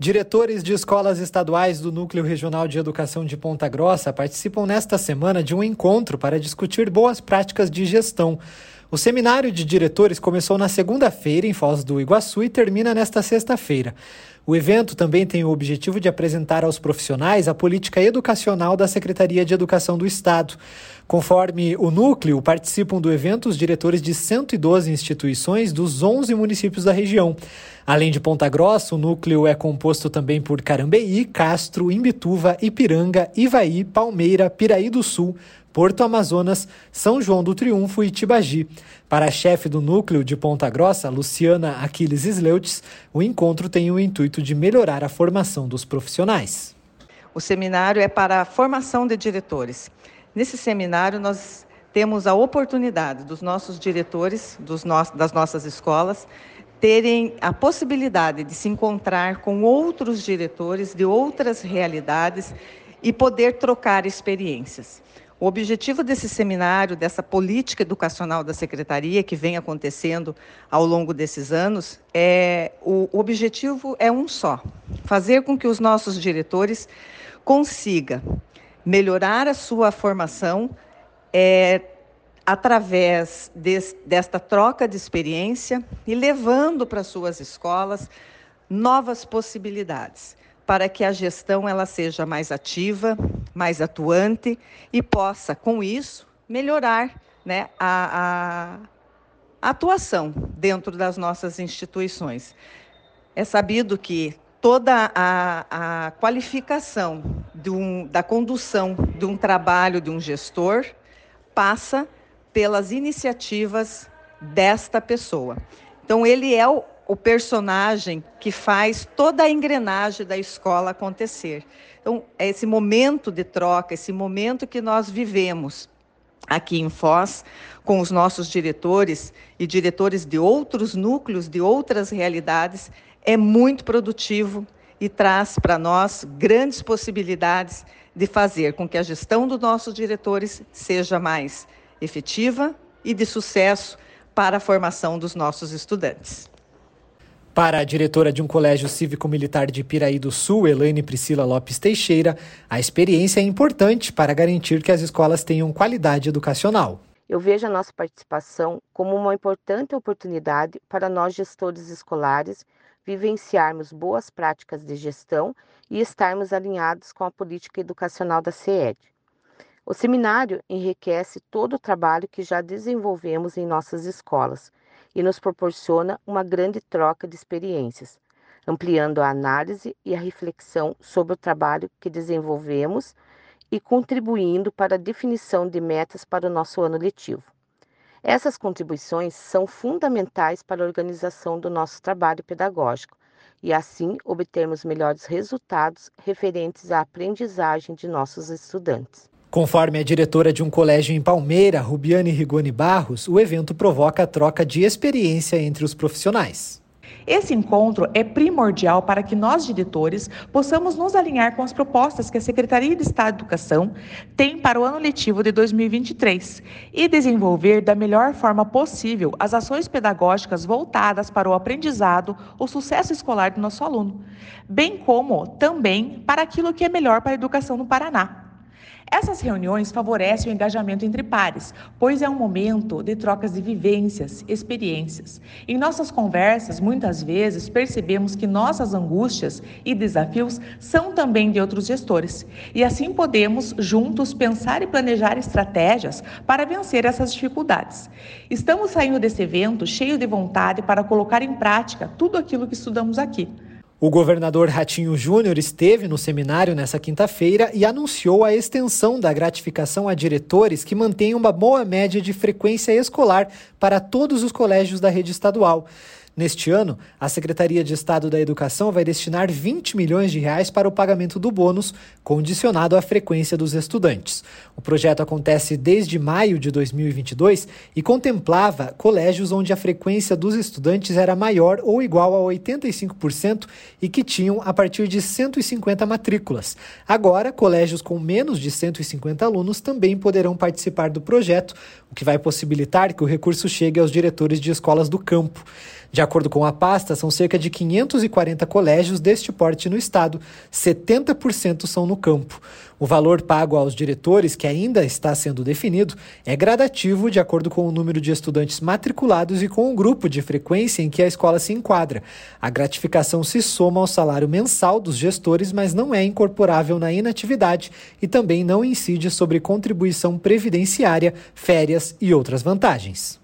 Diretores de escolas estaduais do Núcleo Regional de Educação de Ponta Grossa participam nesta semana de um encontro para discutir boas práticas de gestão. O seminário de diretores começou na segunda-feira em Foz do Iguaçu e termina nesta sexta-feira. O evento também tem o objetivo de apresentar aos profissionais a política educacional da Secretaria de Educação do Estado. Conforme o núcleo, participam do evento os diretores de 112 instituições dos 11 municípios da região. Além de Ponta Grossa, o núcleo é composto também por Carambeí, Castro, Imbituva, Ipiranga, Ivaí, Palmeira, Piraí do Sul, Porto Amazonas, São João do Triunfo e Tibagi. Para a chefe do núcleo de Ponta Grossa, Luciana Aquiles Sleutes, o encontro tem o intuito de melhorar a formação dos profissionais. O seminário é para a formação de diretores. Nesse seminário, nós temos a oportunidade dos nossos diretores dos no das nossas escolas terem a possibilidade de se encontrar com outros diretores de outras realidades e poder trocar experiências. O objetivo desse seminário, dessa política educacional da secretaria que vem acontecendo ao longo desses anos, é o, objetivo é um só: fazer com que os nossos diretores consigam melhorar a sua formação é, através de, desta troca de experiência e levando para suas escolas novas possibilidades para que a gestão ela seja mais ativa, mais atuante e possa, com isso, melhorar né, a, a atuação dentro das nossas instituições. É sabido que toda a, a qualificação um, da condução de um trabalho de um gestor passa pelas iniciativas desta pessoa. Então, ele é o, o personagem que faz toda a engrenagem da escola acontecer. Então, é esse momento de troca, esse momento que nós vivemos aqui em Foz, com os nossos diretores e diretores de outros núcleos, de outras realidades, é muito produtivo e traz para nós grandes possibilidades de fazer com que a gestão dos nossos diretores seja mais efetiva e de sucesso para a formação dos nossos estudantes. Para a diretora de um colégio cívico-militar de Piraí do Sul, Elaine Priscila Lopes Teixeira, a experiência é importante para garantir que as escolas tenham qualidade educacional. Eu vejo a nossa participação como uma importante oportunidade para nós gestores escolares vivenciarmos boas práticas de gestão e estarmos alinhados com a política educacional da CED. O seminário enriquece todo o trabalho que já desenvolvemos em nossas escolas e nos proporciona uma grande troca de experiências, ampliando a análise e a reflexão sobre o trabalho que desenvolvemos e contribuindo para a definição de metas para o nosso ano letivo. Essas contribuições são fundamentais para a organização do nosso trabalho pedagógico e assim obtermos melhores resultados referentes à aprendizagem de nossos estudantes. Conforme a diretora de um colégio em Palmeira, Rubiane Rigoni Barros, o evento provoca a troca de experiência entre os profissionais. Esse encontro é primordial para que nós, diretores, possamos nos alinhar com as propostas que a Secretaria de Estado de Educação tem para o ano letivo de 2023 e desenvolver da melhor forma possível as ações pedagógicas voltadas para o aprendizado, o sucesso escolar do nosso aluno, bem como também para aquilo que é melhor para a educação no Paraná. Essas reuniões favorecem o engajamento entre pares, pois é um momento de trocas de vivências, experiências. Em nossas conversas, muitas vezes percebemos que nossas angústias e desafios são também de outros gestores, e assim podemos juntos pensar e planejar estratégias para vencer essas dificuldades. Estamos saindo desse evento cheio de vontade para colocar em prática tudo aquilo que estudamos aqui. O governador Ratinho Júnior esteve no seminário nessa quinta-feira e anunciou a extensão da gratificação a diretores que mantêm uma boa média de frequência escolar para todos os colégios da rede estadual. Neste ano, a Secretaria de Estado da Educação vai destinar 20 milhões de reais para o pagamento do bônus, condicionado à frequência dos estudantes. O projeto acontece desde maio de 2022 e contemplava colégios onde a frequência dos estudantes era maior ou igual a 85% e que tinham a partir de 150 matrículas. Agora, colégios com menos de 150 alunos também poderão participar do projeto, o que vai possibilitar que o recurso chegue aos diretores de escolas do campo. De acordo com a pasta, são cerca de 540 colégios deste porte no estado, 70% são no campo. O valor pago aos diretores, que ainda está sendo definido, é gradativo de acordo com o número de estudantes matriculados e com o grupo de frequência em que a escola se enquadra. A gratificação se soma ao salário mensal dos gestores, mas não é incorporável na inatividade e também não incide sobre contribuição previdenciária, férias e outras vantagens.